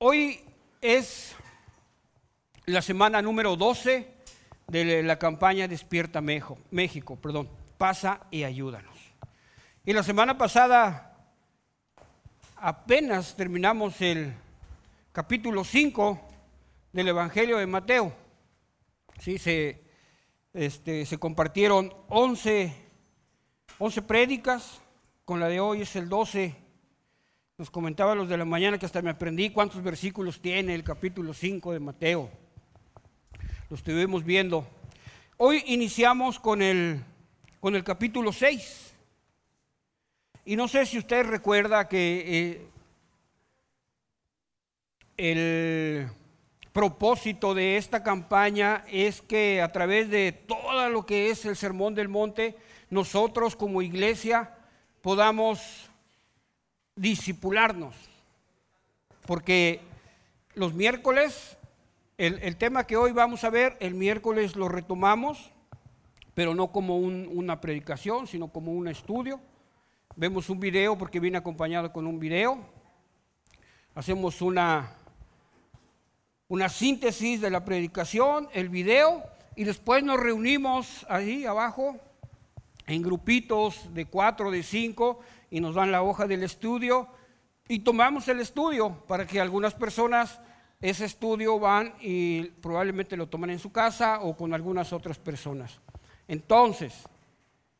Hoy es la semana número 12 de la campaña Despierta México, perdón, pasa y ayúdanos. Y la semana pasada apenas terminamos el capítulo 5 del Evangelio de Mateo. Sí, se, este, se compartieron 11, 11 prédicas, con la de hoy es el 12 nos comentaba los de la mañana que hasta me aprendí cuántos versículos tiene el capítulo 5 de Mateo. Lo estuvimos viendo. Hoy iniciamos con el, con el capítulo 6. Y no sé si usted recuerda que eh, el propósito de esta campaña es que a través de todo lo que es el Sermón del Monte, nosotros como iglesia podamos disipularnos. Porque los miércoles, el, tema que hoy vamos a ver, el miércoles lo retomamos, pero no como una predicación, sino como un estudio. Vemos un video porque viene acompañado con un video. Hacemos una, una síntesis de la predicación, el video, y después nos reunimos ahí abajo en grupitos de cuatro, de cinco, y nos dan la hoja del estudio y tomamos el estudio para que algunas personas ese estudio van y probablemente lo toman en su casa o con algunas otras personas. Entonces,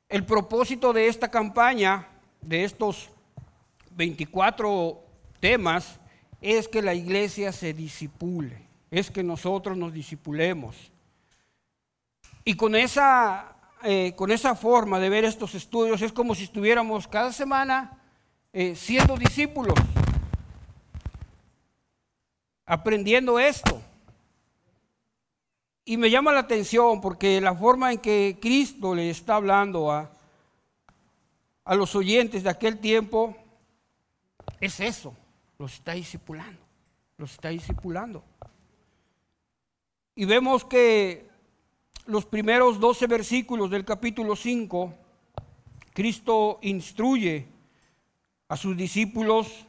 el propósito de esta campaña, de estos 24 temas, es que la iglesia se disipule, es que nosotros nos disipulemos. Y con esa eh, con esa forma de ver estos estudios es como si estuviéramos cada semana eh, siendo discípulos, aprendiendo esto. Y me llama la atención porque la forma en que Cristo le está hablando a, a los oyentes de aquel tiempo es eso, los está discipulando, los está discipulando. Y vemos que los primeros 12 versículos del capítulo 5, Cristo instruye a sus discípulos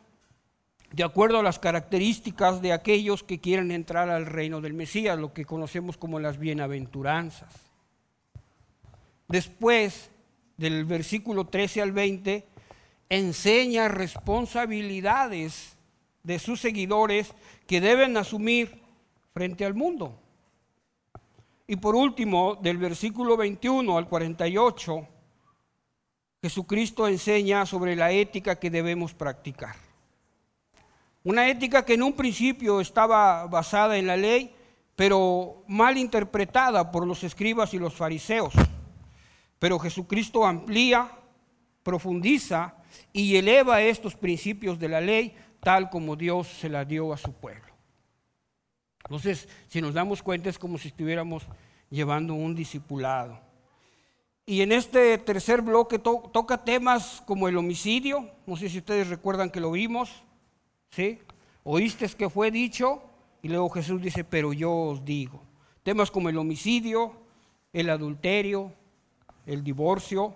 de acuerdo a las características de aquellos que quieren entrar al reino del Mesías, lo que conocemos como las bienaventuranzas. Después del versículo 13 al 20, enseña responsabilidades de sus seguidores que deben asumir frente al mundo. Y por último, del versículo 21 al 48, Jesucristo enseña sobre la ética que debemos practicar. Una ética que en un principio estaba basada en la ley, pero mal interpretada por los escribas y los fariseos. Pero Jesucristo amplía, profundiza y eleva estos principios de la ley tal como Dios se la dio a su pueblo. Entonces, si nos damos cuenta es como si estuviéramos llevando un discipulado. Y en este tercer bloque toca temas como el homicidio, no sé si ustedes recuerdan que lo vimos, ¿sí? Oíste que fue dicho y luego Jesús dice, pero yo os digo. Temas como el homicidio, el adulterio, el divorcio,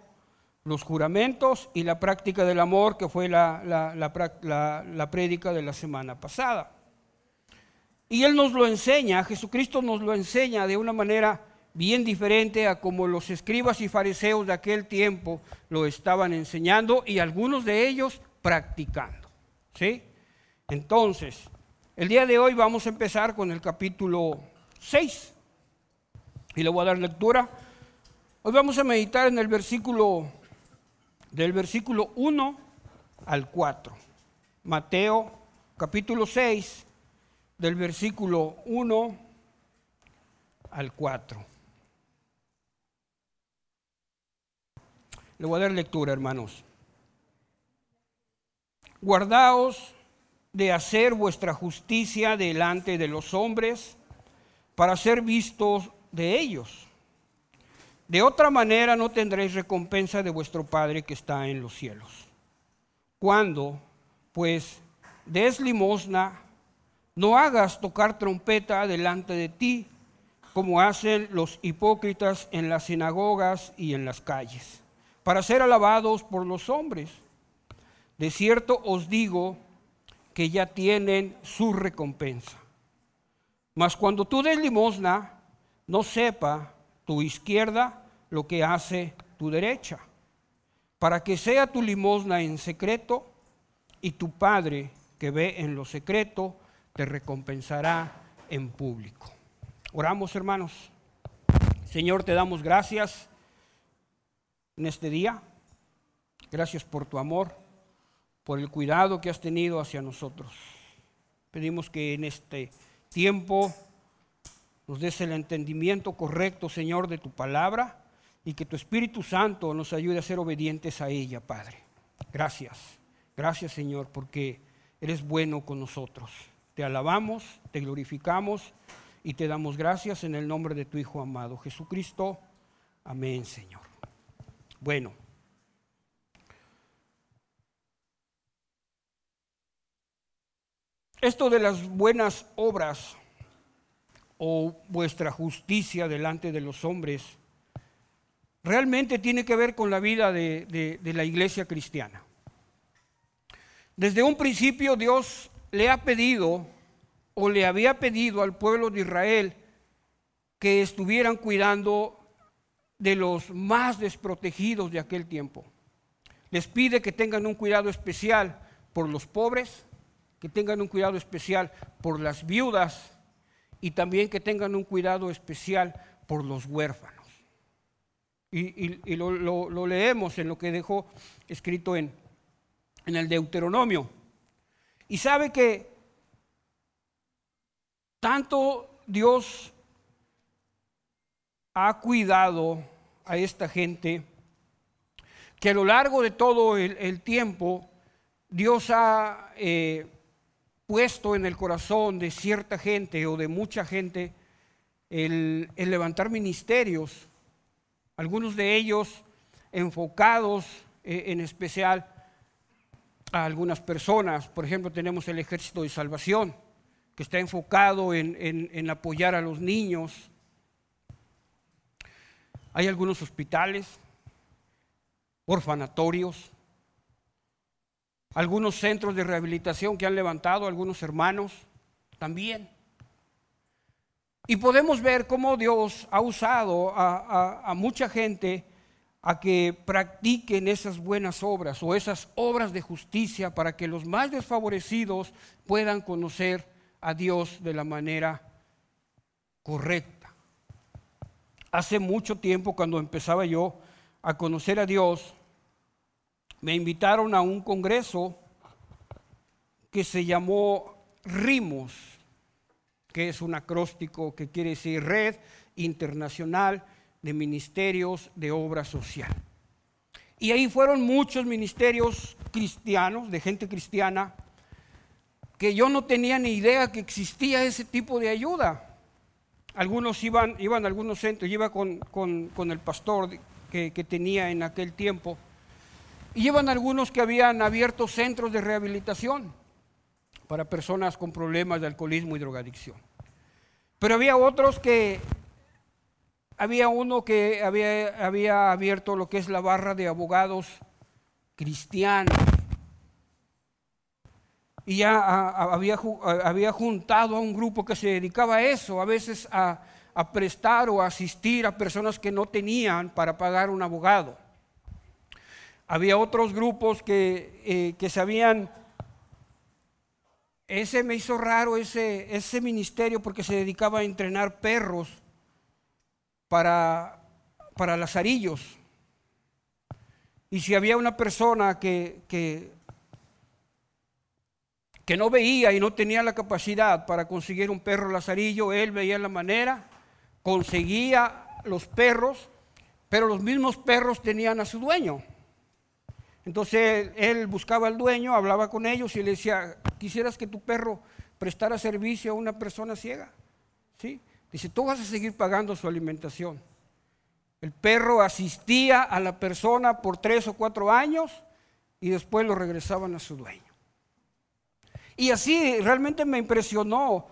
los juramentos y la práctica del amor, que fue la, la, la, la prédica de la semana pasada. Y Él nos lo enseña, Jesucristo nos lo enseña de una manera bien diferente a como los escribas y fariseos de aquel tiempo lo estaban enseñando y algunos de ellos practicando. ¿Sí? Entonces, el día de hoy vamos a empezar con el capítulo 6 y le voy a dar lectura. Hoy vamos a meditar en el versículo del versículo 1 al 4. Mateo capítulo 6 del versículo 1 al 4. Le voy a dar lectura, hermanos. Guardaos de hacer vuestra justicia delante de los hombres para ser vistos de ellos. De otra manera no tendréis recompensa de vuestro Padre que está en los cielos. Cuando, pues, des limosna, no hagas tocar trompeta delante de ti, como hacen los hipócritas en las sinagogas y en las calles, para ser alabados por los hombres. De cierto os digo que ya tienen su recompensa. Mas cuando tú des limosna, no sepa tu izquierda lo que hace tu derecha, para que sea tu limosna en secreto y tu Padre que ve en lo secreto te recompensará en público. Oramos hermanos. Señor, te damos gracias en este día. Gracias por tu amor, por el cuidado que has tenido hacia nosotros. Pedimos que en este tiempo nos des el entendimiento correcto, Señor, de tu palabra y que tu Espíritu Santo nos ayude a ser obedientes a ella, Padre. Gracias, gracias, Señor, porque eres bueno con nosotros. Te alabamos, te glorificamos y te damos gracias en el nombre de tu Hijo amado, Jesucristo. Amén, Señor. Bueno. Esto de las buenas obras o vuestra justicia delante de los hombres realmente tiene que ver con la vida de, la iglesia cristiana. Desde un principio Dios le ha pedido o le había pedido al pueblo de Israel que estuvieran cuidando de los más desprotegidos de aquel tiempo. Les pide que tengan un cuidado especial por los pobres, que tengan un cuidado especial por las viudas y también que tengan un cuidado especial por los huérfanos. Y, lo, leemos en lo que dejó escrito en, en el Deuteronomio. Y sabe que tanto Dios ha cuidado a esta gente que a lo largo de todo el, tiempo Dios ha eh, puesto en el corazón de cierta gente o de mucha gente el, levantar ministerios, algunos de ellos enfocados eh, en especial a algunas personas. Por ejemplo, tenemos el Ejército de Salvación, que está enfocado en, apoyar a los niños. Hay algunos hospitales, orfanatorios, algunos centros de rehabilitación que han levantado algunos hermanos también. Y podemos ver cómo Dios ha usado a, mucha gente a que practiquen esas buenas obras o esas obras de justicia para que los más desfavorecidos puedan conocer a Dios de la manera correcta. Hace mucho tiempo, cuando empezaba yo a conocer a Dios, me invitaron a un congreso que se llamó RIMOS, que es un acróstico que quiere decir Red Internacional de Ministerios de Obra Social. Y ahí fueron muchos ministerios cristianos, de gente cristiana, que yo no tenía ni idea que existía ese tipo de ayuda. Algunos iban, iban a algunos centros, yo iba con, el pastor que, que tenía en aquel tiempo y llevan algunos que habían abierto centros de rehabilitación para personas con problemas de alcoholismo y drogadicción. Pero había otros que, había uno que había, abierto lo que es la barra de abogados cristianos. Y ya había, había juntado a un grupo que se dedicaba a eso, a veces a, a prestar o asistir a personas que no tenían para pagar un abogado. Había otros grupos que, eh, que sabían, ese me hizo raro ese, ese ministerio porque se dedicaba a entrenar perros para, para lazarillos. Y si había una persona que, que, que no veía y no tenía la capacidad para conseguir un perro lazarillo, él veía la manera, conseguía los perros, pero los mismos perros tenían a su dueño. Entonces él buscaba al dueño, hablaba con ellos y le decía, ¿quisieras que tu perro prestara servicio a una persona ciega? ¿Sí? Dice, tú vas a seguir pagando su alimentación. El perro asistía a la persona por tres o cuatro años y después lo regresaban a su dueño. Y así realmente me impresionó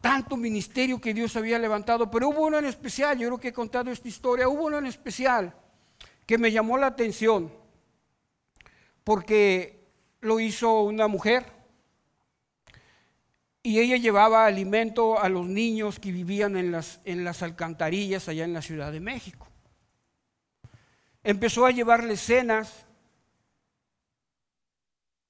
tanto ministerio que Dios había levantado, pero hubo uno en especial, yo creo que he contado esta historia, hubo uno en especial que me llamó la atención porque lo hizo una mujer y ella llevaba alimento a los niños que vivían en las, en las alcantarillas allá en la Ciudad de México. Empezó a llevarles cenas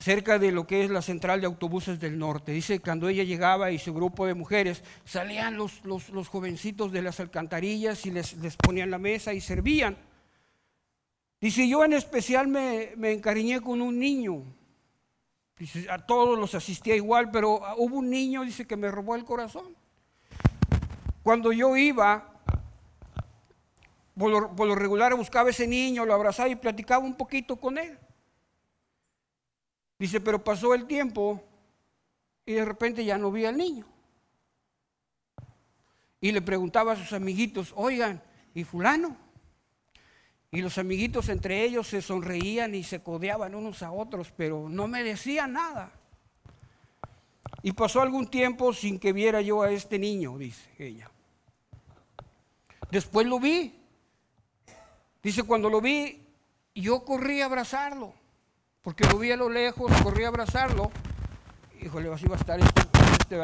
cerca de lo que es la central de autobuses del norte. Dice que cuando ella llegaba y su grupo de mujeres, salían los, los, jovencitos de las alcantarillas y les, les, ponían la mesa y servían. Dice, yo en especial me, me encariñé con un niño. A todos los asistía igual, pero hubo un niño, dice, que me robó el corazón. Cuando yo iba, por lo, por lo regular buscaba ese niño, lo abrazaba y platicaba un poquito con él. Dice, pero pasó el tiempo y de repente ya no vi al niño. Y le preguntaba a sus amiguitos, oigan, ¿y fulano? Y los amiguitos entre ellos se sonreían y se codeaban unos a otros, pero no me decían nada. Y pasó algún tiempo sin que viera yo a este niño, dice ella. Después lo vi. Dice, cuando lo vi, yo corrí a abrazarlo porque lo vi a lo lejos, corrí a abrazarlo. Híjole, así va a estar este, este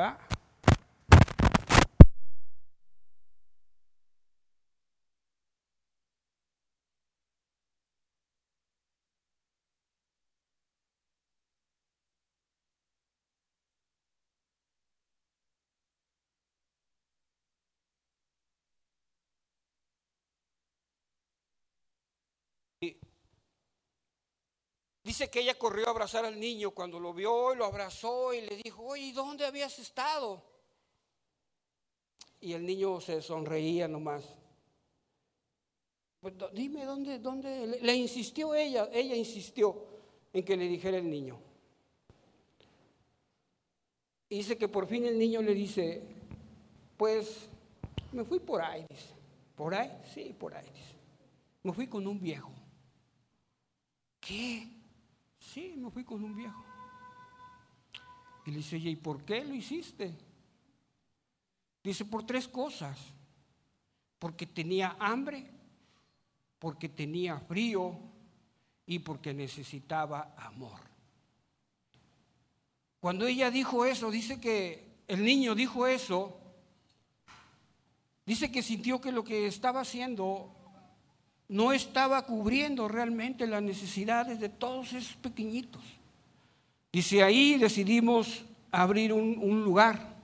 Dice que ella corrió a abrazar al niño cuando lo vio y lo abrazó y le dijo, oye, ¿dónde habías estado? Y el niño se sonreía nomás. Pues, dime dónde, dónde. Le, insistió ella, ella insistió en que le dijera el niño. Y dice que por fin el niño le dice, pues me fui por ahí. ¿Por ahí? Sí, por ahí. Me fui con un viejo. ¿Qué? Sí, me fui con un viejo. Y le dice, ¿y por qué lo hiciste? Dice, por tres cosas. Porque tenía hambre, porque tenía frío y porque necesitaba amor. Cuando ella dijo eso, dice que el niño dijo eso, dice que sintió que lo que estaba haciendo no estaba cubriendo realmente las necesidades de todos esos pequeñitos. Dice, ahí decidimos abrir un, lugar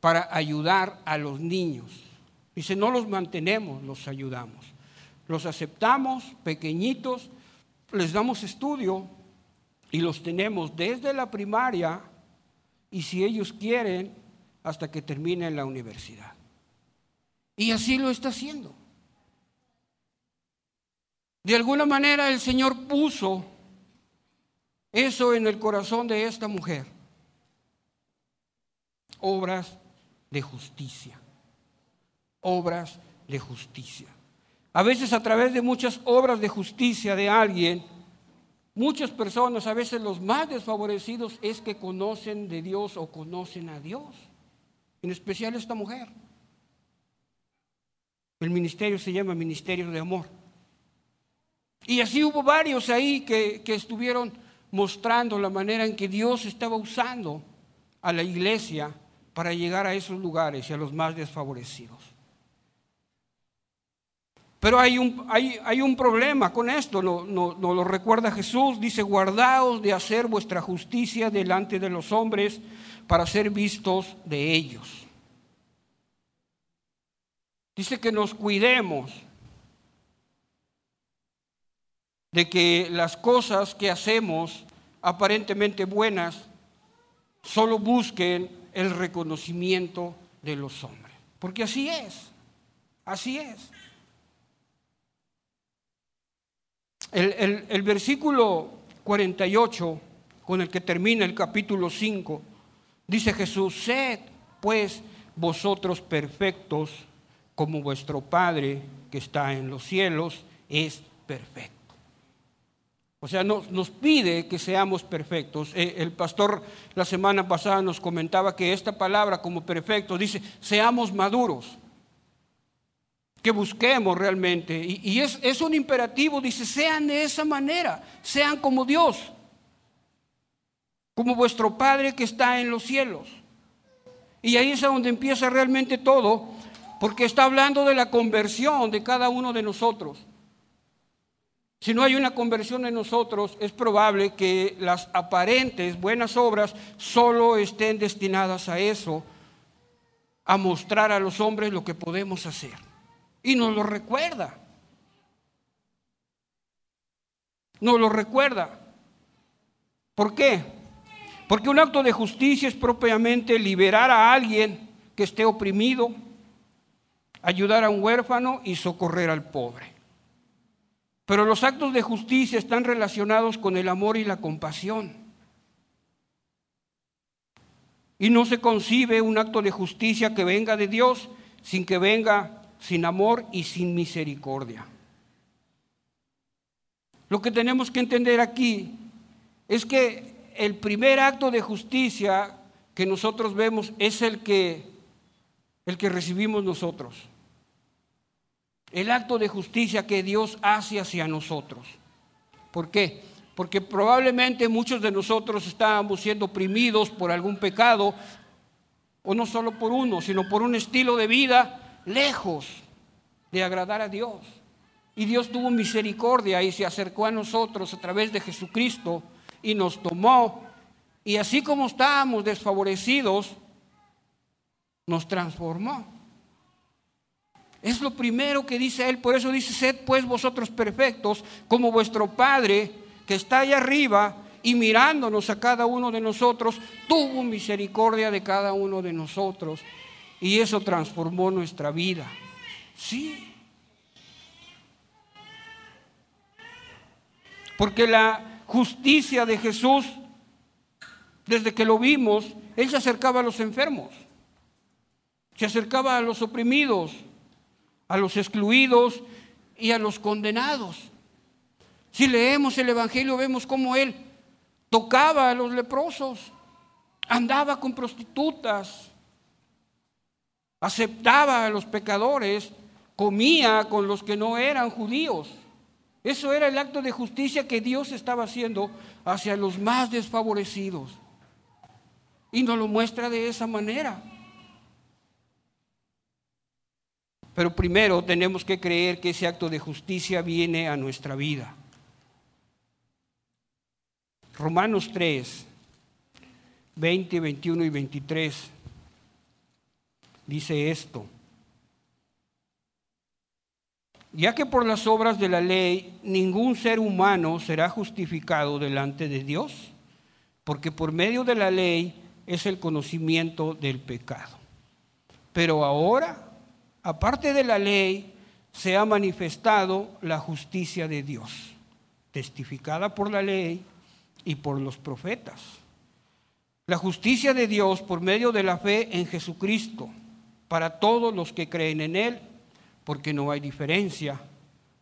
para ayudar a los niños. Dice, no los mantenemos, los ayudamos. Los aceptamos, pequeñitos, les damos estudio y los tenemos desde la primaria y si ellos quieren, hasta que terminen la universidad. Y así lo está haciendo. De alguna manera el Señor puso eso en el corazón de esta mujer. Obras de justicia. Obras de justicia. A veces a través de muchas obras de justicia de alguien, muchas personas, a veces los más desfavorecidos, es que conocen de Dios o conocen a Dios. En especial esta mujer. El ministerio se llama Ministerio de Amor. Y así hubo varios ahí que, estuvieron mostrando la manera en que Dios estaba usando a la iglesia para llegar a esos lugares y a los más desfavorecidos. Pero hay un, hay, un problema con esto, nos no, lo recuerda Jesús, dice, guardaos de hacer vuestra justicia delante de los hombres para ser vistos de ellos. Dice que nos cuidemos de que las cosas que hacemos aparentemente buenas solo busquen el reconocimiento de los hombres. Porque así es, así es. El, el, versículo 48 con el que termina el capítulo 5, dice Jesús, sed pues vosotros perfectos como vuestro Padre que está en los cielos es perfecto. O sea, nos, pide que seamos perfectos. Eh, el pastor la semana pasada nos comentaba que esta palabra como perfecto dice, seamos maduros, que busquemos realmente. Y, es, es un imperativo, dice, sean de esa manera, sean como Dios. como vuestro Padre que está en los cielos. Y ahí es donde empieza realmente todo, porque está hablando de la conversión de cada uno de nosotros. Si no hay una conversión en nosotros, es probable que las aparentes buenas obras solo estén destinadas a eso, a mostrar a los hombres lo que podemos hacer. Y nos lo recuerda. Nos lo recuerda. ¿Por qué? Porque un acto de justicia es propiamente liberar a alguien que esté oprimido, ayudar a un huérfano y socorrer al pobre. Pero los actos de justicia están relacionados con el amor y la compasión. Y no se concibe un acto de justicia que venga de Dios sin que venga sin amor y sin misericordia. Lo que tenemos que entender aquí es que el primer acto de justicia que nosotros vemos es el que el que recibimos nosotros el acto de justicia que Dios hace hacia nosotros. ¿Por qué? Porque probablemente muchos de nosotros estábamos siendo oprimidos por algún pecado, o no solo por uno, sino por un estilo de vida lejos de agradar a Dios. Y Dios tuvo misericordia y se acercó a nosotros a través de Jesucristo y nos tomó. Y así como estábamos desfavorecidos, nos transformó. Es lo primero que dice él, por eso dice, sed pues vosotros perfectos, como vuestro Padre que está allá arriba y mirándonos a cada uno de nosotros, tuvo misericordia de cada uno de nosotros. Y eso transformó nuestra vida. Sí. Porque la justicia de Jesús, desde que lo vimos, Él se acercaba a los enfermos, se acercaba a los oprimidos, a los excluidos y a los condenados. Si leemos el Evangelio vemos cómo Él tocaba a los leprosos, andaba con prostitutas, aceptaba a los pecadores, comía con los que no eran judíos. Eso era el acto de justicia que Dios estaba haciendo hacia los más desfavorecidos. Y nos lo muestra de esa manera. Pero primero tenemos que creer que ese acto de justicia viene a nuestra vida. Romanos 3, 20, 21 y 23 dice esto. Ya que por las obras de la ley ningún ser humano será justificado delante de Dios, porque por medio de la ley es el conocimiento del pecado. Pero ahora aparte de la ley, se ha manifestado la justicia de Dios, testificada por la ley y por los profetas. La justicia de Dios por medio de la fe en Jesucristo, para todos los que creen en Él, porque no hay diferencia,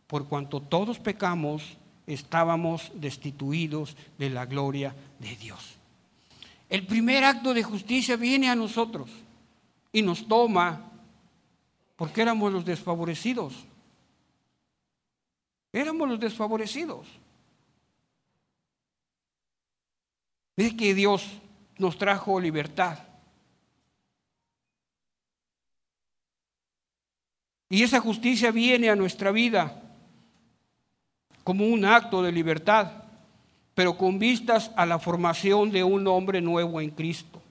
por cuanto todos pecamos, estábamos destituidos de la gloria de Dios. El primer acto de justicia viene a nosotros y nos toma porque éramos los desfavorecidos. Éramos los desfavorecidos. Es que Dios nos trajo libertad. Y esa justicia viene a nuestra vida como un acto de libertad, pero con vistas a la formación de un hombre nuevo en Cristo.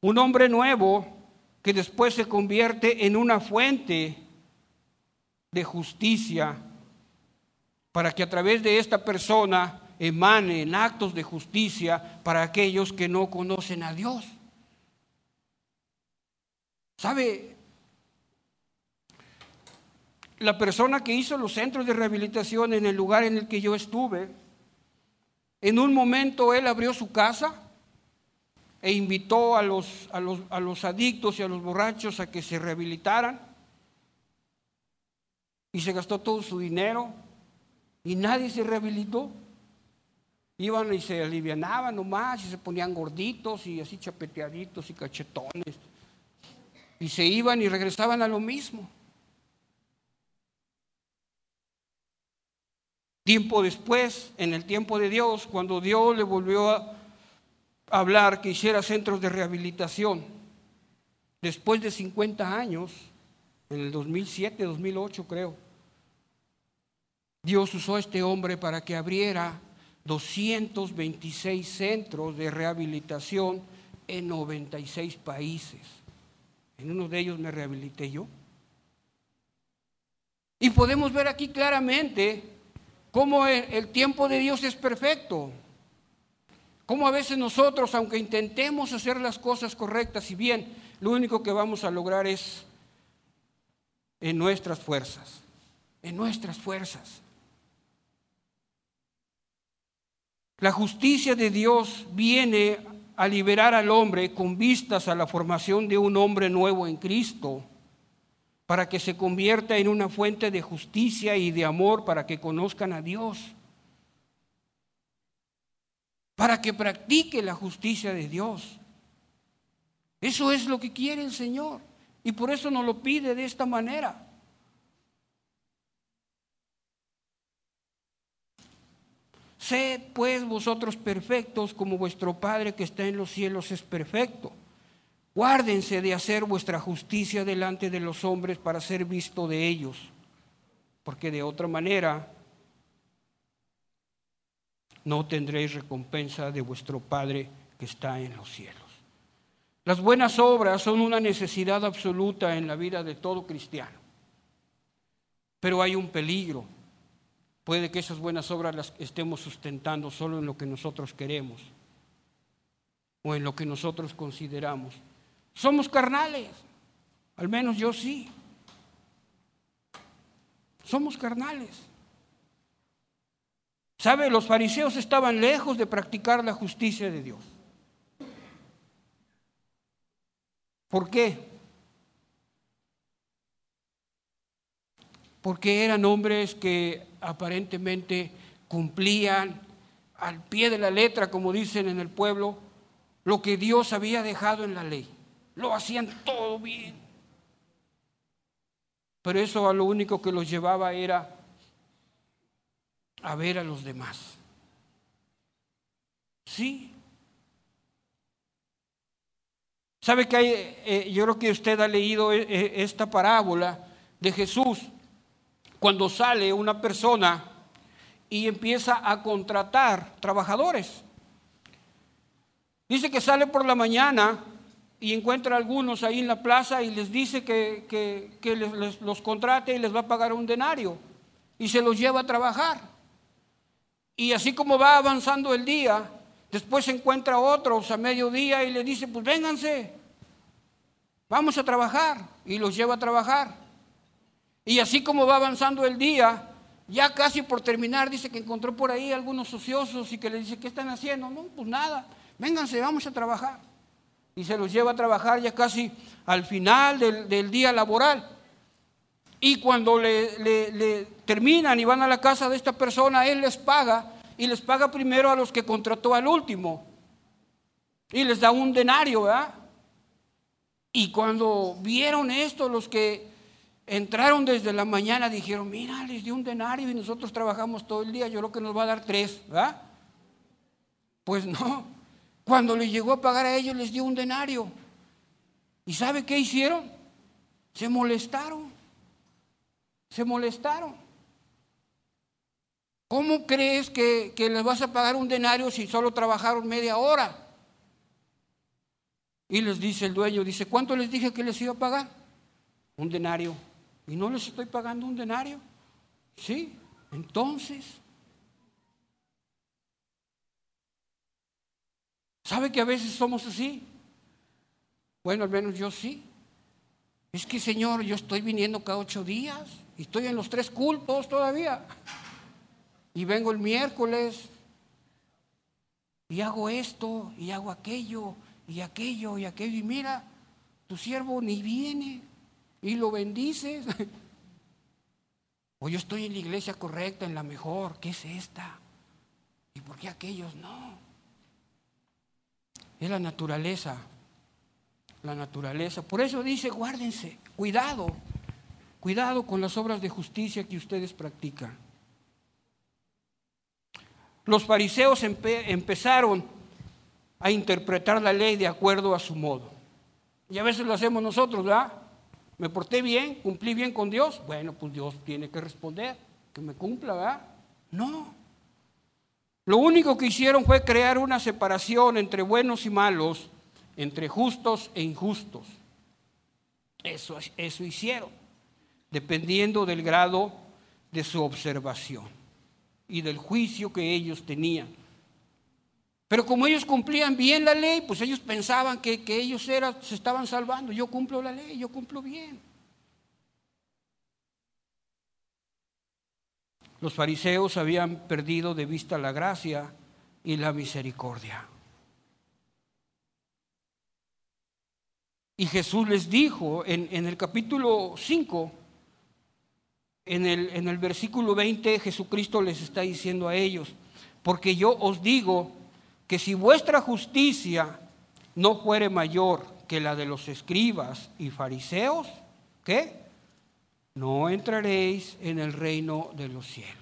Un hombre nuevo que después se convierte en una fuente de justicia para que a través de esta persona emanen actos de justicia para aquellos que no conocen a Dios. ¿Sabe? La persona que hizo los centros de rehabilitación en el lugar en el que yo estuve, en un momento él abrió su casa e invitó a los, a los, a los adictos y a los borrachos a que se rehabilitaran. Y se gastó todo su dinero y nadie se rehabilitó. Iban y se alivianaban nomás y se ponían gorditos y así chapeteaditos y cachetones. Y se iban y regresaban a lo mismo. Tiempo después, en el tiempo de Dios, cuando Dios le volvió a hablar que hiciera centros de rehabilitación. Después de 50 años, en el 2007, 2008 creo, Dios usó a este hombre para que abriera 226 centros de rehabilitación en 96 países. En uno de ellos me rehabilité yo. Y podemos ver aquí claramente cómo el, tiempo de Dios es perfecto. Cómo a veces nosotros, aunque intentemos hacer las cosas correctas y bien, lo único que vamos a lograr es en nuestras fuerzas, en nuestras fuerzas. La justicia de Dios viene a liberar al hombre con vistas a la formación de un hombre nuevo en Cristo, para que se convierta en una fuente de justicia y de amor para que conozcan a Dios, para que practique la justicia de Dios. Eso es lo que quiere el Señor y por eso nos lo pide de esta manera. Sed pues vosotros perfectos como vuestro Padre que está en los cielos es perfecto. Guárdense de hacer vuestra justicia delante de los hombres para ser visto de ellos, porque de otra manera no tendréis recompensa de vuestro Padre que está en los cielos. Las buenas obras son una necesidad absoluta en la vida de todo cristiano, pero hay un peligro Puede que esas buenas obras las estemos sustentando solo en lo que nosotros queremos o en lo que nosotros consideramos. Somos carnales, al menos yo sí. Somos carnales. ¿Sabe? Los fariseos estaban lejos de practicar la justicia de Dios. ¿Por qué? porque eran hombres que aparentemente cumplían al pie de la letra, como dicen en el pueblo, lo que Dios había dejado en la ley. Lo hacían todo bien. Pero eso a lo único que los llevaba era a ver a los demás. Sí. ¿Sabe que hay, eh, yo creo que usted ha leído eh, esta parábola de Jesús cuando sale una persona y empieza a contratar trabajadores. Dice que sale por la mañana y encuentra a algunos ahí en la plaza y les dice que, les, los contrate y les va a pagar un denario y se los lleva a trabajar. Y así como va avanzando el día, después se encuentra otros a mediodía y le dice, pues vénganse, vamos a trabajar y los lleva a trabajar. Y así como va avanzando el día, ya casi por terminar, dice que encontró por ahí algunos ociosos y que le dice, ¿qué están haciendo? No, pues nada, vénganse, vamos a trabajar. Y se los lleva a trabajar ya casi al final del, día laboral. Y cuando le, terminan y van a la casa de esta persona, él les paga y les paga primero a los que contrató al último. Y les da un denario, ¿verdad? Y cuando vieron esto, los que Entraron desde la mañana, dijeron, mira, les dio un denario y nosotros trabajamos todo el día, yo creo que nos va a dar tres, ¿verdad? Pues no, cuando les llegó a pagar a ellos les dio un denario. ¿Y sabe qué hicieron? Se molestaron, se molestaron. ¿Cómo crees que, que les vas a pagar un denario si solo trabajaron media hora? Y les dice el dueño, dice, ¿cuánto les dije que les iba a pagar? Un denario. ¿Y no les estoy pagando un denario? Sí, entonces. ¿Sabe que a veces somos así? Bueno, al menos yo sí. Es que, Señor, yo estoy viniendo cada ocho días y estoy en los tres cultos todavía. Y vengo el miércoles y hago esto y hago aquello y aquello y aquello. Y mira, tu siervo ni viene y lo bendices. O yo estoy en la iglesia correcta, en la mejor. ¿Qué es esta? ¿Y por qué aquellos no? Es la naturaleza. La naturaleza. Por eso dice, guárdense, cuidado, cuidado con las obras de justicia que ustedes practican. Los fariseos empezaron a interpretar la ley de acuerdo a su modo. Y a veces lo hacemos nosotros, ¿verdad? Me porté bien, cumplí bien con Dios. Bueno, pues Dios tiene que responder, que me cumpla, ¿verdad? No. Lo único que hicieron fue crear una separación entre buenos y malos, entre justos e injustos. Eso, eso hicieron, dependiendo del grado de su observación y del juicio que ellos tenían. Pero como ellos cumplían bien la ley, pues ellos pensaban que, ellos era, se estaban salvando. Yo cumplo la ley, yo cumplo bien. Los fariseos habían perdido de vista la gracia y la misericordia. Y Jesús les dijo en, en el capítulo 5, en el, en el versículo 20, Jesucristo les está diciendo a ellos, porque yo os digo que si vuestra justicia no fuere mayor que la de los escribas y fariseos, ¿qué? No entraréis en el reino de los cielos.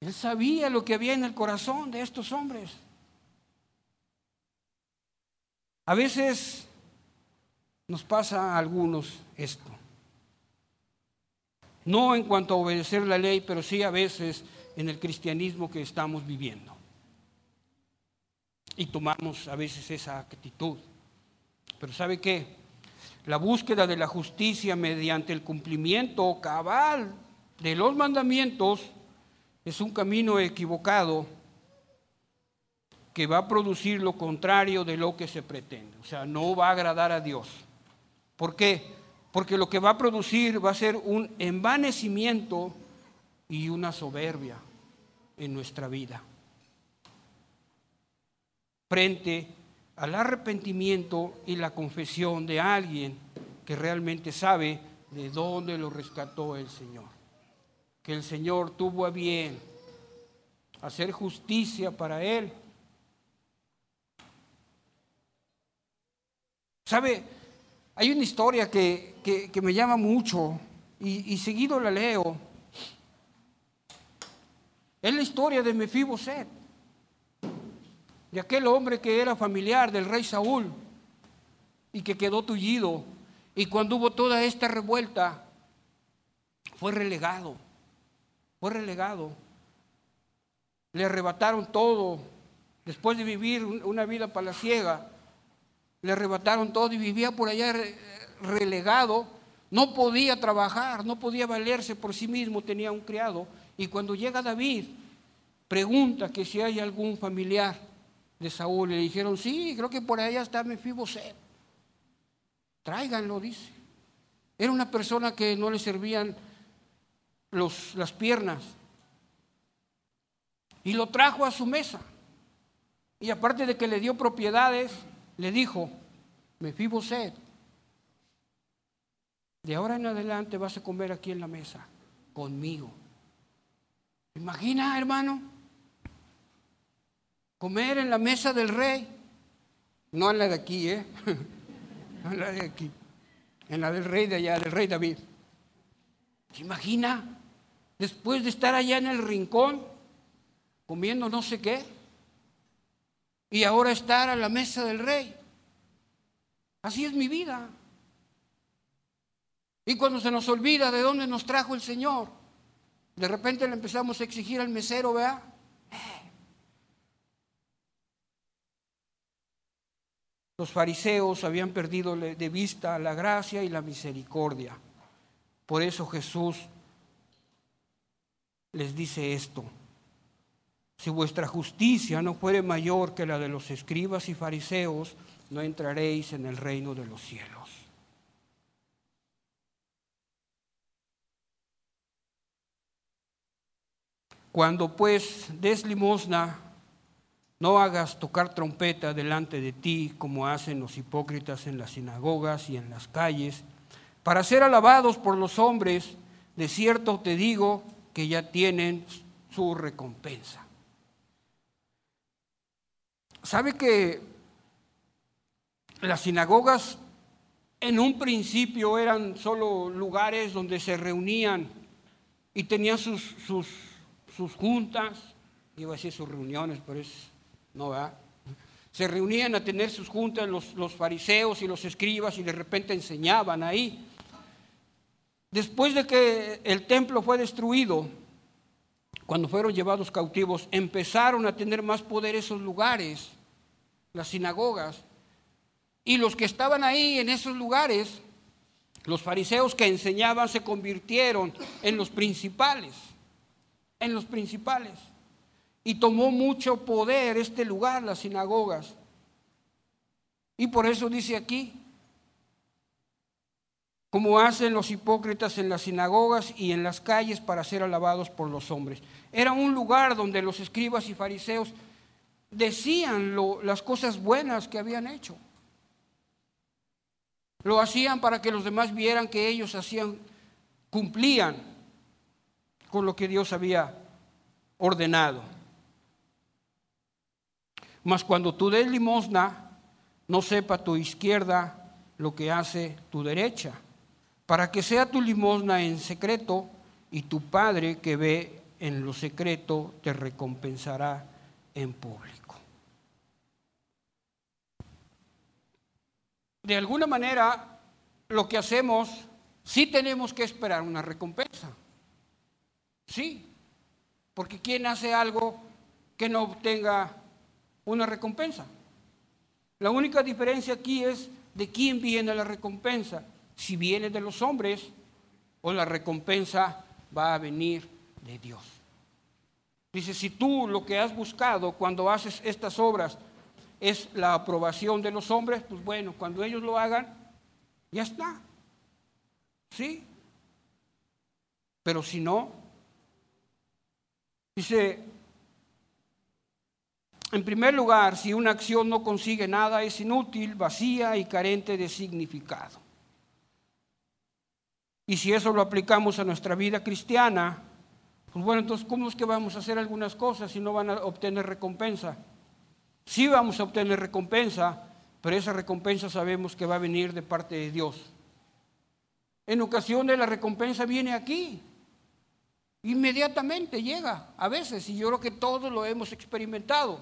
Él sabía lo que había en el corazón de estos hombres. A veces nos pasa a algunos esto. No en cuanto a obedecer la ley, pero sí a veces en el cristianismo que estamos viviendo. Y tomamos a veces esa actitud. Pero ¿sabe qué? La búsqueda de la justicia mediante el cumplimiento cabal de los mandamientos es un camino equivocado que va a producir lo contrario de lo que se pretende. O sea, no va a agradar a Dios. ¿Por qué? Porque lo que va a producir va a ser un envanecimiento y una soberbia en nuestra vida. Frente al arrepentimiento y la confesión de alguien que realmente sabe de dónde lo rescató el Señor. Que el Señor tuvo a bien hacer justicia para él. ¿Sabe? Hay una historia que, me llama mucho y, y seguido la leo es la historia de Mefiboset, de aquel hombre que era familiar del rey Saúl y que quedó tullido. Y cuando hubo toda esta revuelta, fue relegado, fue relegado. Le arrebataron todo, después de vivir una vida palaciega, le arrebataron todo y vivía por allá relegado. No podía trabajar, no podía valerse por sí mismo, tenía un criado y cuando llega David, pregunta que si hay algún familiar de Saúl. Le dijeron, sí, creo que por allá está Mefiboset. Tráiganlo, dice. Era una persona que no le servían los, las piernas. Y lo trajo a su mesa. Y aparte de que le dio propiedades, le dijo, Mefiboset, de ahora en adelante vas a comer aquí en la mesa conmigo. Imagina, hermano, comer en la mesa del rey. No en la de aquí, ¿eh? En la de aquí. En la del rey de allá, del rey David. ¿Se imagina? Después de estar allá en el rincón, comiendo no sé qué, y ahora estar a la mesa del rey. Así es mi vida. Y cuando se nos olvida de dónde nos trajo el Señor, de repente le empezamos a exigir al mesero, vea. Los fariseos habían perdido de vista la gracia y la misericordia. Por eso Jesús les dice esto. Si vuestra justicia no fuere mayor que la de los escribas y fariseos, no entraréis en el reino de los cielos. Cuando pues des limosna, no hagas tocar trompeta delante de ti como hacen los hipócritas en las sinagogas y en las calles, para ser alabados por los hombres, de cierto te digo que ya tienen su recompensa. ¿Sabe que las sinagogas en un principio eran solo lugares donde se reunían y tenían sus, sus sus juntas, iba a decir sus reuniones, pero es ¿no? ¿verdad? Se reunían a tener sus juntas los, los fariseos y los escribas y de repente enseñaban ahí. Después de que el templo fue destruido, cuando fueron llevados cautivos, empezaron a tener más poder esos lugares, las sinagogas. Y los que estaban ahí en esos lugares, los fariseos que enseñaban, se convirtieron en los principales, en los principales. Y tomó mucho poder este lugar, las sinagogas. Y por eso dice aquí, como hacen los hipócritas en las sinagogas y en las calles para ser alabados por los hombres. Era un lugar donde los escribas y fariseos decían las cosas buenas que habían hecho. Lo hacían para que los demás vieran que ellos hacían, cumplían con lo que Dios había ordenado. Mas cuando tú des limosna, no sepa tu izquierda lo que hace tu derecha, para que sea tu limosna en secreto y tu Padre que ve en lo secreto te recompensará en público. De alguna manera, lo que hacemos, sí tenemos que esperar una recompensa. Sí, porque ¿quién hace algo que no obtenga una recompensa. La única diferencia aquí es de quién viene la recompensa. Si viene de los hombres o la recompensa va a venir de Dios. Dice, si tú lo que has buscado cuando haces estas obras es la aprobación de los hombres, pues bueno, cuando ellos lo hagan, ya está. ¿Sí? Pero si no, dice, en primer lugar, si una acción no consigue nada, es inútil, vacía y carente de significado. Y si eso lo aplicamos a nuestra vida cristiana, pues bueno, entonces, ¿cómo es que vamos a hacer algunas cosas si no van a obtener recompensa? Sí vamos a obtener recompensa, pero esa recompensa sabemos que va a venir de parte de Dios. En ocasiones la recompensa viene aquí. Inmediatamente llega, a veces, y yo creo que todos lo hemos experimentado.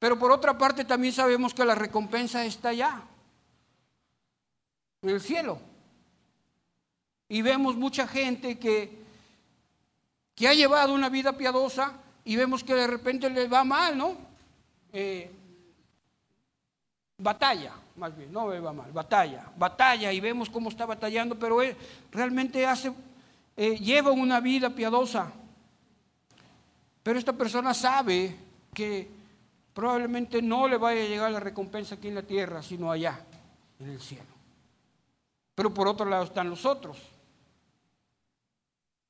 Pero por otra parte también sabemos que la recompensa está allá, en el cielo. Y vemos mucha gente que, que ha llevado una vida piadosa y vemos que de repente le va mal, ¿no? Eh, batalla, más bien, no le va mal, batalla, batalla y vemos cómo está batallando, pero él realmente hace, eh, lleva una vida piadosa. Pero esta persona sabe que probablemente no le vaya a llegar la recompensa aquí en la tierra, sino allá, en el cielo. Pero por otro lado están los otros.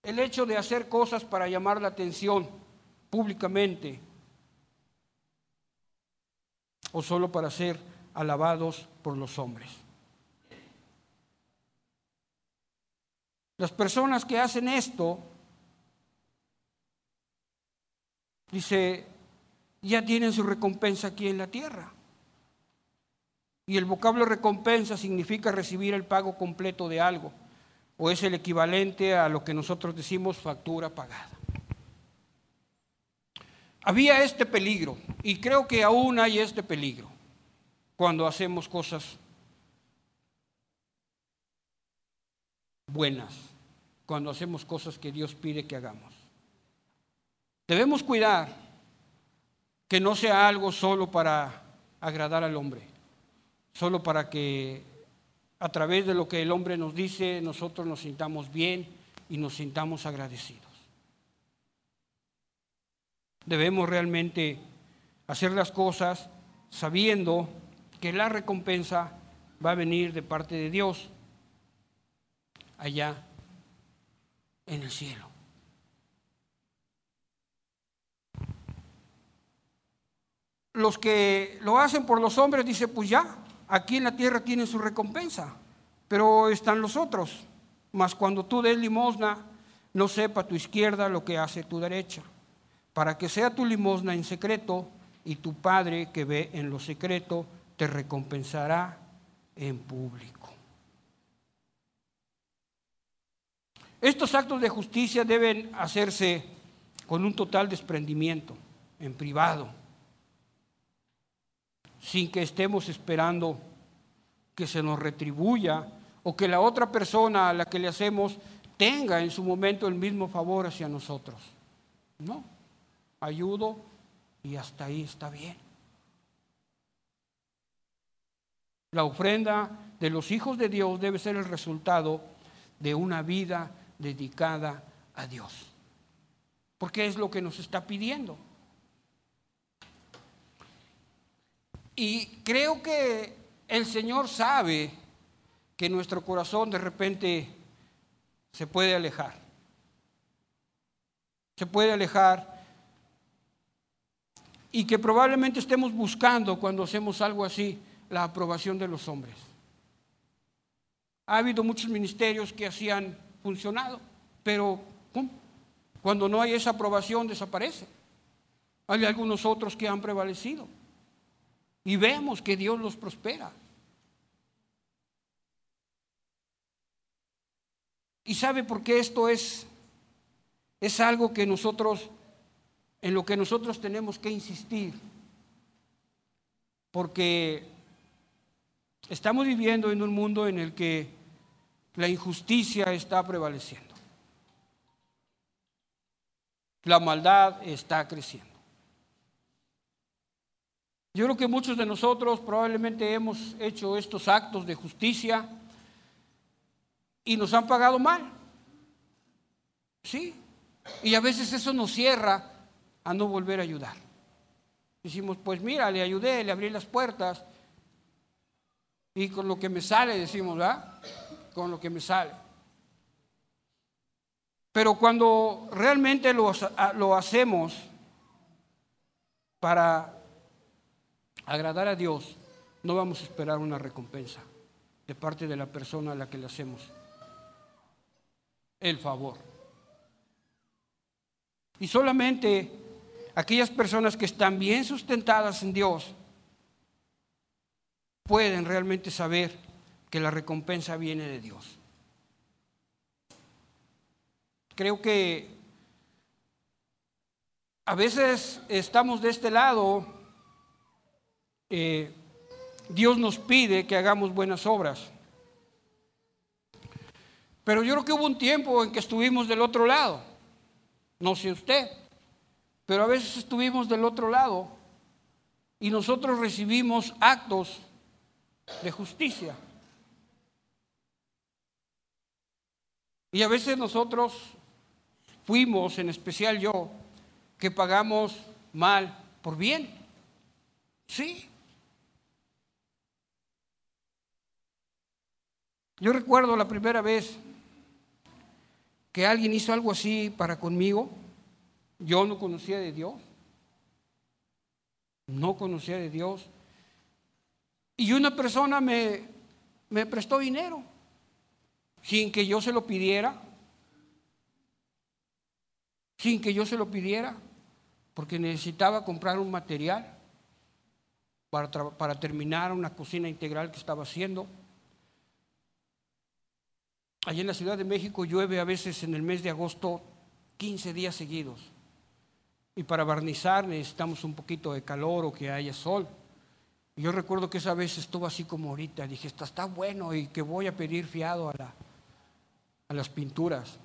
El hecho de hacer cosas para llamar la atención públicamente o solo para ser alabados por los hombres. Las personas que hacen esto, dice ya tienen su recompensa aquí en la tierra. Y el vocablo recompensa significa recibir el pago completo de algo, o es el equivalente a lo que nosotros decimos factura pagada. Había este peligro, y creo que aún hay este peligro, cuando hacemos cosas buenas, cuando hacemos cosas que Dios pide que hagamos. Debemos cuidar que no sea algo solo para agradar al hombre, solo para que a través de lo que el hombre nos dice nosotros nos sintamos bien y nos sintamos agradecidos. Debemos realmente hacer las cosas sabiendo que la recompensa va a venir de parte de Dios allá en el cielo. los que lo hacen por los hombres dicen, pues ya, aquí en la tierra tienen su recompensa, pero están los otros. Mas cuando tú des limosna, no sepa tu izquierda lo que hace tu derecha, para que sea tu limosna en secreto y tu Padre que ve en lo secreto te recompensará en público. Estos actos de justicia deben hacerse con un total desprendimiento, en privado sin que estemos esperando que se nos retribuya o que la otra persona a la que le hacemos tenga en su momento el mismo favor hacia nosotros. No, ayudo y hasta ahí está bien. La ofrenda de los hijos de Dios debe ser el resultado de una vida dedicada a Dios. Porque es lo que nos está pidiendo. Y creo que el Señor sabe que nuestro corazón de repente se puede alejar. Se puede alejar y que probablemente estemos buscando cuando hacemos algo así la aprobación de los hombres. Ha habido muchos ministerios que así han funcionado, pero cuando no hay esa aprobación desaparece. Hay algunos otros que han prevalecido y vemos que Dios los prospera. ¿Y sabe por qué esto es es algo que nosotros en lo que nosotros tenemos que insistir? Porque estamos viviendo en un mundo en el que la injusticia está prevaleciendo. La maldad está creciendo. Yo creo que muchos de nosotros probablemente hemos hecho estos actos de justicia y nos han pagado mal. Sí. Y a veces eso nos cierra a no volver a ayudar. Decimos, pues mira, le ayudé, le abrí las puertas. Y con lo que me sale, decimos, ¿verdad? Con lo que me sale. Pero cuando realmente lo, lo hacemos para agradar a Dios, no vamos a esperar una recompensa de parte de la persona a la que le hacemos el favor. Y solamente aquellas personas que están bien sustentadas en Dios pueden realmente saber que la recompensa viene de Dios. Creo que a veces estamos de este lado, eh, Dios nos pide que hagamos buenas obras. Pero yo creo que hubo un tiempo en que estuvimos del otro lado. No sé usted, pero a veces estuvimos del otro lado y nosotros recibimos actos de justicia. Y a veces nosotros fuimos, en especial yo, que pagamos mal por bien. Sí. Yo recuerdo la primera vez que alguien hizo algo así para conmigo. Yo no conocía de Dios. No conocía de Dios. Y una persona me, me prestó dinero sin que yo se lo pidiera. Sin que yo se lo pidiera. Porque necesitaba comprar un material para, para terminar una cocina integral que estaba haciendo. Allí en la Ciudad de México llueve a veces en el mes de agosto 15 días seguidos. Y para barnizar necesitamos un poquito de calor o que haya sol. Y yo recuerdo que esa vez estuvo así como ahorita. Dije, está, está bueno y que voy a pedir fiado a, la, a las pinturas.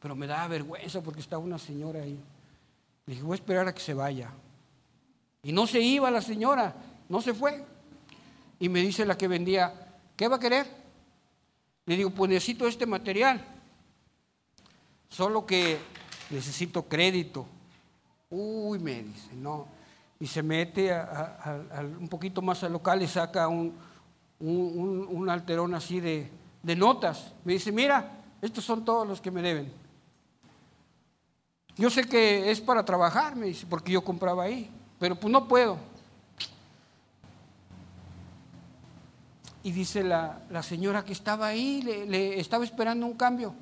Pero me da vergüenza porque estaba una señora ahí. dije, voy a esperar a que se vaya. Y no se iba la señora, no se fue. Y me dice la que vendía, ¿qué va a querer? Le digo, pues necesito este material, solo que necesito crédito. Uy, me dice, no. Y se mete un poquito más al local y saca un, un, alterón así de, de notas. Me dice, mira, estos son todos los que me deben. Yo sé que es para trabajar, me dice, porque yo compraba ahí, pero pues no puedo. Y dice la, señora que estaba ahí, le, estaba esperando un cambio.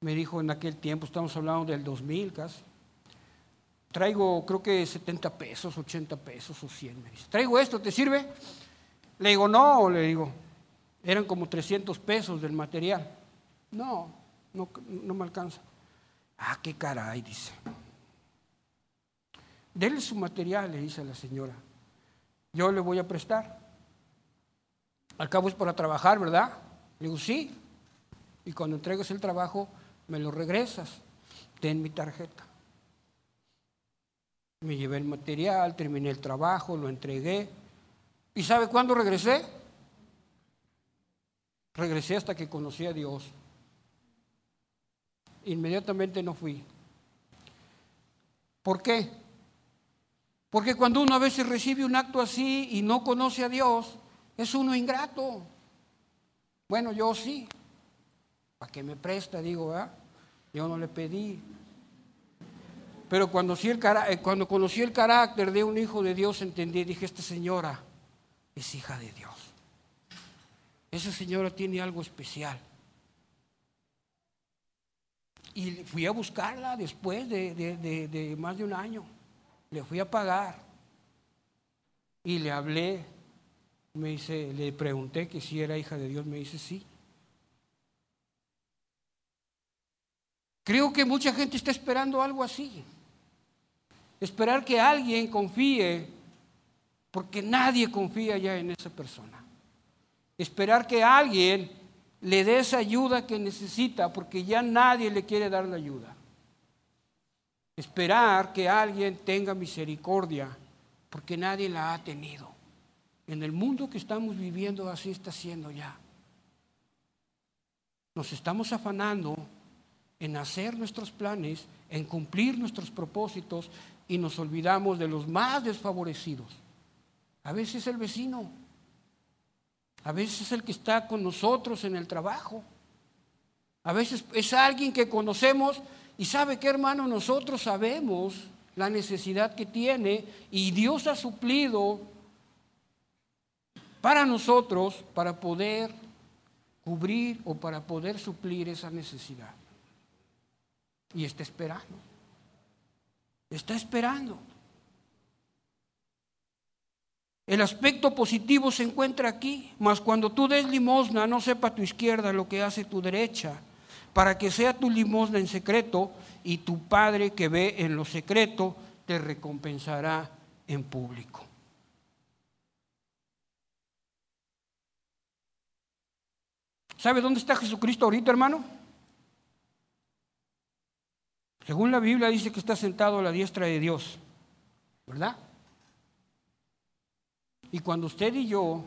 Me dijo en aquel tiempo, estamos hablando del 2000 casi. Traigo creo que 70 pesos, 80 pesos o 100. Me dice, traigo esto, ¿te sirve? Le digo, no, le digo, eran como 300 pesos del material. No, no, no me alcanza. Ah, qué caray, dice. Dele su material, le dice la señora. yo le voy a prestar. Al cabo es para trabajar, ¿verdad? Le digo, sí. Y cuando entregues el trabajo, me lo regresas. Ten mi tarjeta. Me llevé el material, terminé el trabajo, lo entregué. ¿Y sabe cuándo regresé? Regresé hasta que conocí a Dios. Inmediatamente no fui. ¿Por qué? Porque cuando uno a veces recibe un acto así y no conoce a Dios, es uno ingrato. Bueno, yo sí. ¿Para qué me presta? Digo, ¿verdad? Yo no le pedí. Pero cuando, el, eh, cuando conocí el carácter de un hijo de Dios, entendí, dije, esta señora es hija de Dios. Esa señora tiene algo especial. Y fui a buscarla después de, de más de un año. Le fui a pagar. Y le hablé. Me dice, le pregunté que si era hija de Dios. Me dice, sí. Creo que mucha gente está esperando algo así. Esperar que alguien confíe, porque nadie confía ya en esa persona. Esperar que alguien le dé esa ayuda que necesita, porque ya nadie le quiere dar la ayuda. Esperar que alguien tenga misericordia, porque nadie la ha tenido. En el mundo que estamos viviendo así está siendo ya. Nos estamos afanando en hacer nuestros planes, en cumplir nuestros propósitos y nos olvidamos de los más desfavorecidos. A veces el vecino, a veces es el que está con nosotros en el trabajo, a veces es alguien que conocemos y sabe que hermano nosotros sabemos la necesidad que tiene y Dios ha suplido para nosotros para poder cubrir o para poder suplir esa necesidad. Y está esperando. Está esperando. El aspecto positivo se encuentra aquí, mas cuando tú des limosna, no sepa tu izquierda lo que hace tu derecha, para que sea tu limosna en secreto y tu Padre que ve en lo secreto te recompensará en público. ¿Sabe dónde está Jesucristo ahorita, hermano? Según la Biblia dice que está sentado a la diestra de Dios, ¿verdad? Y cuando usted y yo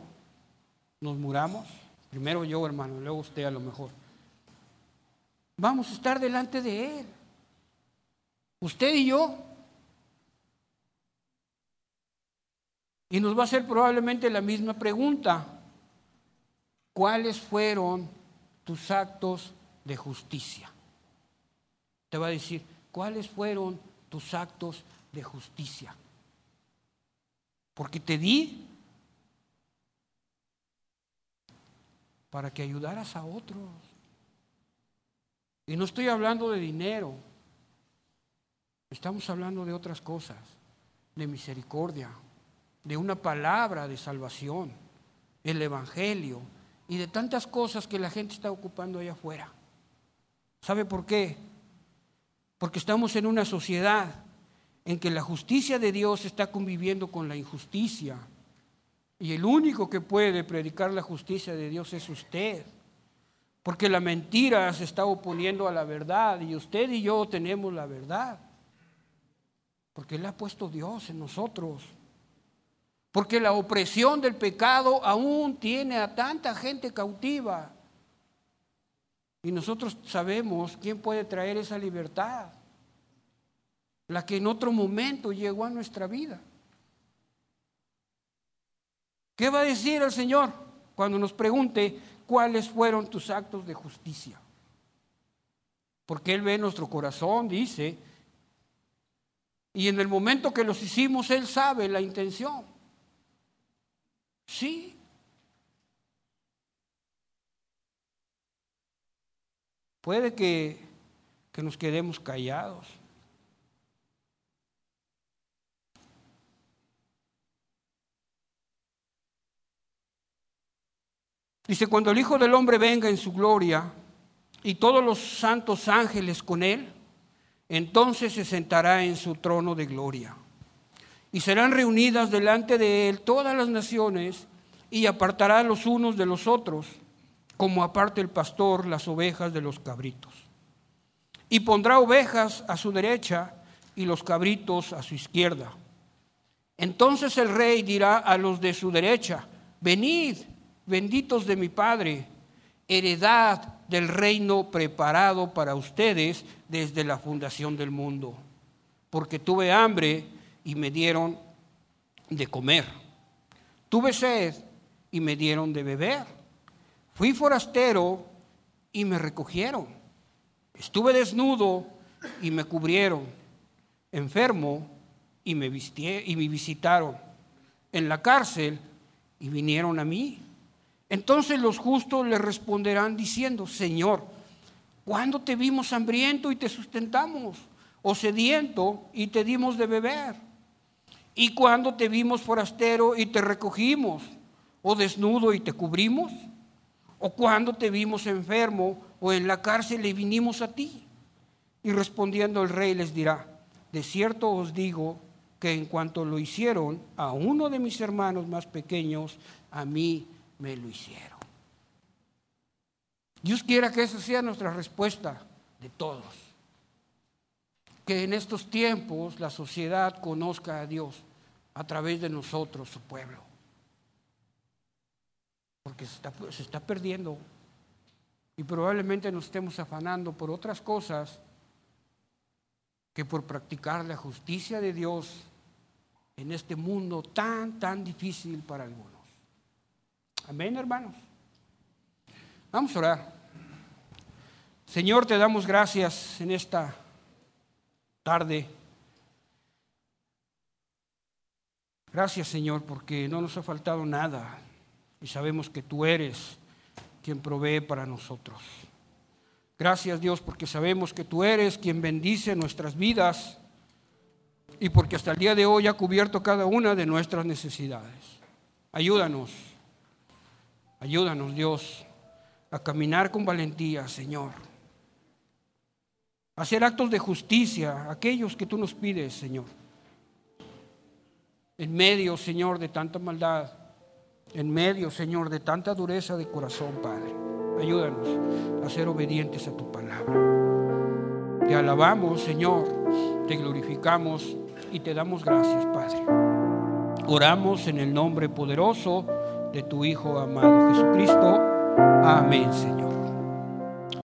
nos muramos, primero yo hermano, luego usted a lo mejor, vamos a estar delante de Él. Usted y yo. Y nos va a hacer probablemente la misma pregunta. ¿Cuáles fueron tus actos de justicia? te va a decir, ¿cuáles fueron tus actos de justicia? Porque te di para que ayudaras a otros. Y no estoy hablando de dinero, estamos hablando de otras cosas, de misericordia, de una palabra de salvación, el Evangelio y de tantas cosas que la gente está ocupando allá afuera. ¿Sabe por qué? Porque estamos en una sociedad en que la justicia de Dios está conviviendo con la injusticia. Y el único que puede predicar la justicia de Dios es usted. Porque la mentira se está oponiendo a la verdad y usted y yo tenemos la verdad. Porque Él ha puesto Dios en nosotros. Porque la opresión del pecado aún tiene a tanta gente cautiva. Y nosotros sabemos quién puede traer esa libertad, la que en otro momento llegó a nuestra vida. ¿Qué va a decir el Señor cuando nos pregunte cuáles fueron tus actos de justicia? Porque Él ve nuestro corazón, dice, y en el momento que los hicimos, Él sabe la intención. Sí, Puede que, que nos quedemos callados. Dice, cuando el Hijo del Hombre venga en su gloria y todos los santos ángeles con él, entonces se sentará en su trono de gloria. Y serán reunidas delante de él todas las naciones y apartará los unos de los otros, como aparte el pastor las ovejas de los cabritos. Y pondrá ovejas a su derecha y los cabritos a su izquierda. Entonces el rey dirá a los de su derecha, venid, benditos de mi Padre, heredad del reino preparado para ustedes desde la fundación del mundo. Porque tuve hambre y me dieron de comer. Tuve sed y me dieron de beber. Fui forastero y me recogieron. Estuve desnudo y me cubrieron. Enfermo y me, y me visitaron. En la cárcel y vinieron a mí. Entonces los justos le responderán diciendo, Señor, ¿cuándo te vimos hambriento y te sustentamos? ¿O sediento y te dimos de beber? ¿Y cuándo te vimos forastero y te recogimos? ¿O desnudo y te cubrimos? ¿O cuándo te vimos enfermo o en la cárcel y vinimos a ti? Y respondiendo el rey les dirá, de cierto os digo que en cuanto lo hicieron a uno de mis hermanos más pequeños, a mí me lo hicieron. Dios quiera que esa sea nuestra respuesta de todos. Que en estos tiempos la sociedad conozca a Dios a través de nosotros, su pueblo. Porque se está, se está perdiendo y probablemente nos estemos afanando por otras cosas que por practicar la justicia de Dios en este mundo tan, tan difícil para algunos. Amén, hermanos. Vamos a orar. Señor, te damos gracias en esta tarde. Gracias, Señor, porque no nos ha faltado nada y sabemos que tú eres quien provee para nosotros. Gracias, Dios, porque sabemos que tú eres quien bendice nuestras vidas y porque hasta el día de hoy ha cubierto cada una de nuestras necesidades. Ayúdanos Ayúdanos, Dios, a caminar con valentía, Señor. Hacer actos de justicia, aquellos que tú nos pides, Señor. En medio, Señor, de tanta maldad, en medio, Señor, de tanta dureza de corazón, Padre. Ayúdanos a ser obedientes a tu palabra. Te alabamos, Señor, te glorificamos y te damos gracias, Padre. Oramos en el nombre poderoso de tu Hijo amado Jesucristo. Amén, Señor.